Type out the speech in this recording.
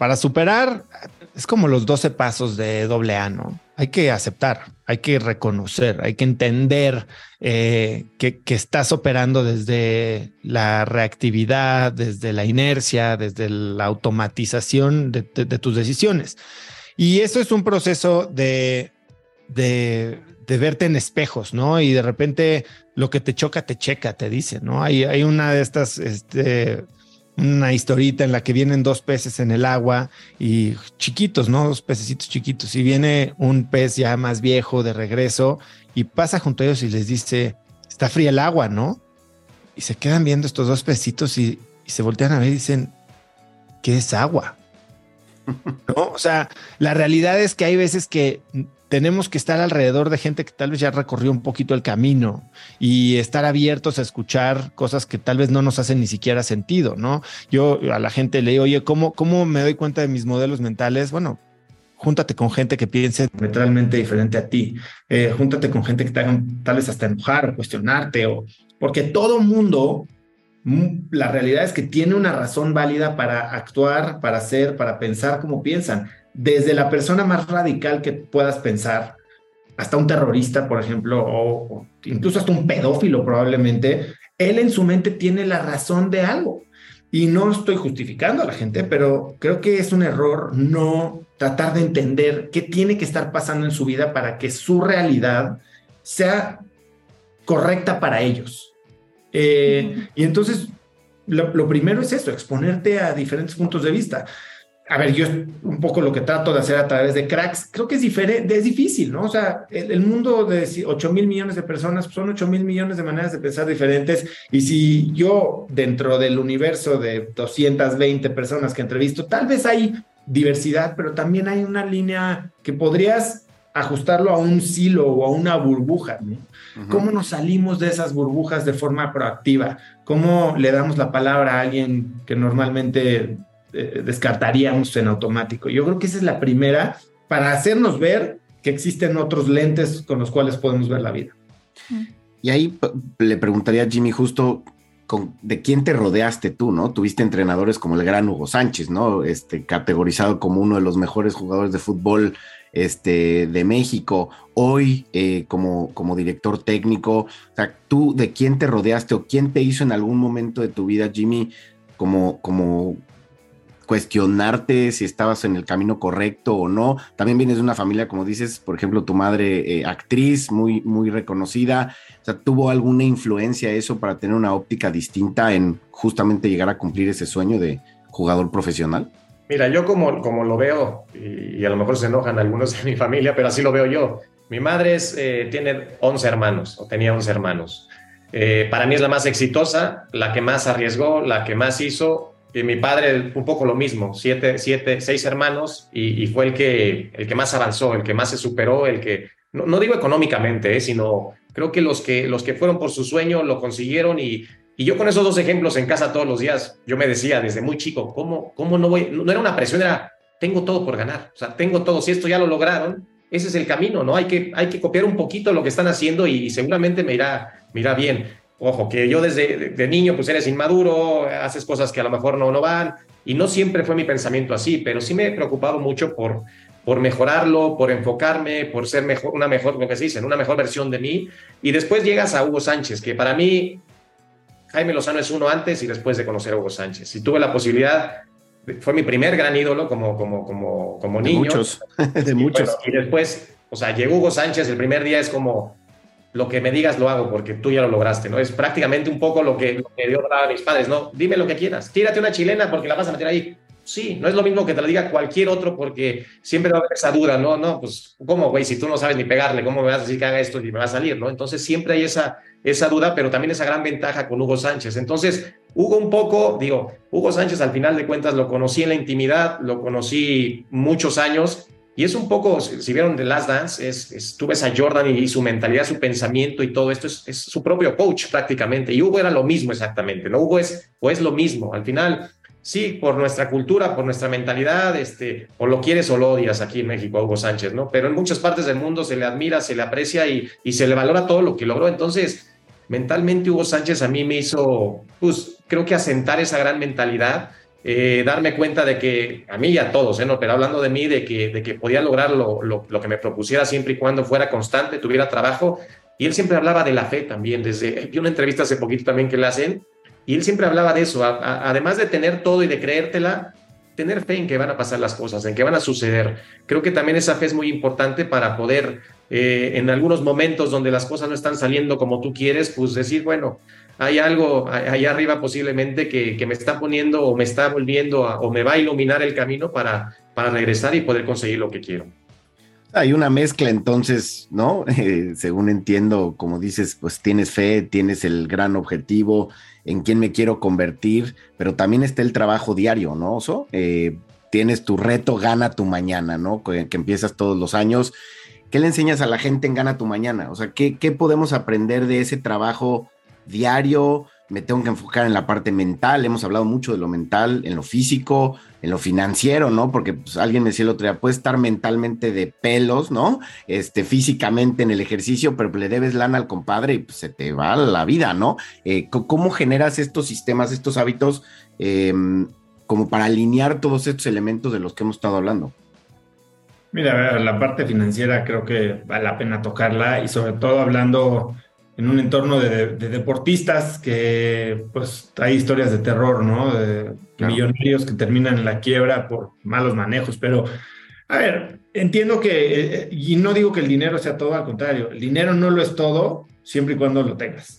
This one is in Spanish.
para superar es como los 12 pasos de doble A, ¿no? Hay que aceptar, hay que reconocer, hay que entender eh, que, estás operando desde la reactividad, desde la inercia, desde la automatización de, tus decisiones. Y eso es un proceso de, de, verte en espejos, ¿no? Y de repente lo que te choca, te checa, te dice, ¿no? Hay, hay una de estas, este, una historita en la que vienen dos peces en el agua y chiquitos, ¿no? Dos pececitos chiquitos. Y viene un pez ya más viejo de regreso y pasa junto a ellos y les dice, está fría el agua, ¿no? Y se quedan viendo estos dos pecitos y, y se voltean a ver y dicen, ¿qué es agua? ¿No? O sea, la realidad es que hay veces que tenemos que estar alrededor de gente que tal vez ya recorrió un poquito el camino y estar abiertos a escuchar cosas que tal vez no nos hacen ni siquiera sentido, ¿no? Yo a la gente le digo, oye, ¿cómo, cómo me doy cuenta de mis modelos mentales? Bueno, júntate con gente que piense diametralmente diferente a ti. Eh, júntate con gente que te hagan tal vez hasta enojar o cuestionarte, o porque todo mundo, la realidad es que tiene una razón válida para actuar, para hacer, para pensar como piensan desde la persona más radical que puedas pensar, hasta un terrorista, por ejemplo, o, incluso hasta un pedófilo probablemente, él en su mente tiene la razón de algo. Y no estoy justificando a la gente, pero creo que es un error no tratar de entender qué tiene que estar pasando en su vida para que su realidad sea correcta para ellos. Eh, y entonces, lo, lo, primero es eso, exponerte a diferentes puntos de vista a ver, yo un poco lo que trato de hacer a través de cracks, creo que es diferente, es difícil, ¿no? O sea, el, mundo de 8 mil millones de personas son 8 mil millones de maneras de pensar diferentes. Y si yo, dentro del universo de 220 personas que entrevisto, tal vez hay diversidad, pero también hay una línea que podrías ajustarlo a un silo o a una burbuja, ¿no? ¿Cómo nos salimos de esas burbujas de forma proactiva? ¿Cómo le damos la palabra a alguien que normalmente eh, descartaríamos en automático. Yo creo que esa es la primera para hacernos ver que existen otros lentes con los cuales podemos ver la vida. Y ahí le preguntaría a Jimmy justo con, de quién te rodeaste tú, ¿no? Tuviste entrenadores como el gran Hugo Sánchez, ¿no? Este, categorizado como uno de los mejores jugadores de fútbol este, de México, hoy eh, como, como director técnico. O sea, tú de quién te rodeaste o quién te hizo en algún momento de tu vida, Jimmy, como, como cuestionarte si estabas en el camino correcto o no. También vienes de una familia, como dices, por ejemplo, tu madre eh, actriz, muy, muy reconocida. O sea, ¿tuvo alguna influencia eso para tener una óptica distinta en justamente llegar a cumplir ese sueño de jugador profesional? Mira, yo como, como lo veo, y, a lo mejor se enojan algunos de mi familia, pero así lo veo yo. Mi madre es, eh, tiene 11 hermanos, o tenía 11 hermanos. Eh, para mí es la más exitosa, la que más arriesgó, la que más hizo, y mi padre un poco lo mismo, siete, siete, seis hermanos y, fue el que, el que más avanzó, el que más se superó, el que, no, digo económicamente, eh, sino creo que los, que los que fueron por su sueño lo consiguieron y, y yo con esos dos ejemplos en casa todos los días, yo me decía desde muy chico, ¿cómo, cómo no voy? No, era una presión, era, tengo todo por ganar, o sea, tengo todo, si esto ya lo lograron, ese es el camino, ¿no? Hay que, hay que copiar un poquito lo que están haciendo y, seguramente me irá, me irá bien. Ojo, que yo desde de niño pues eres inmaduro, haces cosas que a lo mejor no, no van y no siempre fue mi pensamiento así, pero sí me he preocupado mucho por, por mejorarlo, por enfocarme, por ser mejor, una mejor, lo que se dice, una mejor versión de mí. Y después llegas a Hugo Sánchez, que para mí Jaime Lozano es uno antes y después de conocer a Hugo Sánchez. Y tuve la posibilidad, fue mi primer gran ídolo como, como, como, como niño. De muchos, de muchos. y después, o sea, llegó Hugo Sánchez, el primer día es como, lo que me digas lo hago porque tú ya lo lograste, ¿no? Es prácticamente un poco lo que, lo que Dios daba a mis padres, ¿no? Dime lo que quieras, tírate una chilena porque la vas a meter ahí. Sí, no es lo mismo que te lo diga cualquier otro porque siempre va a haber esa duda, ¿no? No, pues, ¿cómo, güey? Si tú no sabes ni pegarle, ¿cómo me vas a decir que haga esto y me va a salir, ¿no? Entonces siempre hay esa, esa duda, pero también esa gran ventaja con Hugo Sánchez. Entonces, Hugo un poco, digo, Hugo Sánchez al final de cuentas lo conocí en la intimidad, lo conocí muchos años y es un poco, si vieron The Last Dance, es, es a Jordan y, su mentalidad, su pensamiento y todo esto es, es, su propio coach prácticamente. Y Hugo era lo mismo exactamente, ¿no? Hugo es, o es lo mismo. Al final, sí, por nuestra cultura, por nuestra mentalidad, este, o lo quieres o lo odias aquí en México Hugo Sánchez, ¿no? Pero en muchas partes del mundo se le admira, se le aprecia y, y se le valora todo lo que logró. Entonces, mentalmente Hugo Sánchez a mí me hizo, pues, creo que asentar esa gran mentalidad eh, darme cuenta de que, a mí y a todos, ¿eh? no, pero hablando de mí, de que, de que podía lograr lo, lo, lo, que me propusiera siempre y cuando fuera constante, tuviera trabajo. Y él siempre hablaba de la fe también, desde, vi una entrevista hace poquito también que le hacen, y él siempre hablaba de eso, además de tener todo y de creértela, tener fe en que van a pasar las cosas, en que van a suceder. Creo que también esa fe es muy importante para poder, eh, en algunos momentos donde las cosas no están saliendo como tú quieres, pues decir, bueno, hay algo allá arriba posiblemente que, que, me está poniendo o me está volviendo o me va a iluminar el camino para, para regresar y poder conseguir lo que quiero. Hay una mezcla entonces, ¿no? Eh, según entiendo, como dices, pues tienes fe, tienes el gran objetivo en quién me quiero convertir, pero también está el trabajo diario, ¿no, Oso? Eh, tienes tu reto, gana tu mañana, ¿no? Que, que, empiezas todos los años. ¿Qué le enseñas a la gente en Gana tu Mañana? O sea, ¿qué, qué podemos aprender de ese trabajo diario, me tengo que enfocar en la parte mental, hemos hablado mucho de lo mental, en lo físico, en lo financiero, ¿no? Porque pues, alguien me decía el otro día, puedes estar mentalmente de pelos, ¿no? Este, físicamente en el ejercicio, pero le debes lana al compadre y pues, se te va la vida, ¿no? Eh, ¿Cómo generas estos sistemas, estos hábitos, eh, como para alinear todos estos elementos de los que hemos estado hablando? Mira, la parte financiera creo que vale la pena tocarla y sobre todo hablando en un entorno de, de, deportistas que pues hay historias de terror, ¿no? De claro. millonarios que terminan en la quiebra por malos manejos, pero a ver, entiendo que, eh, y no digo que el dinero sea todo, al contrario, el dinero no lo es todo siempre y cuando lo tengas.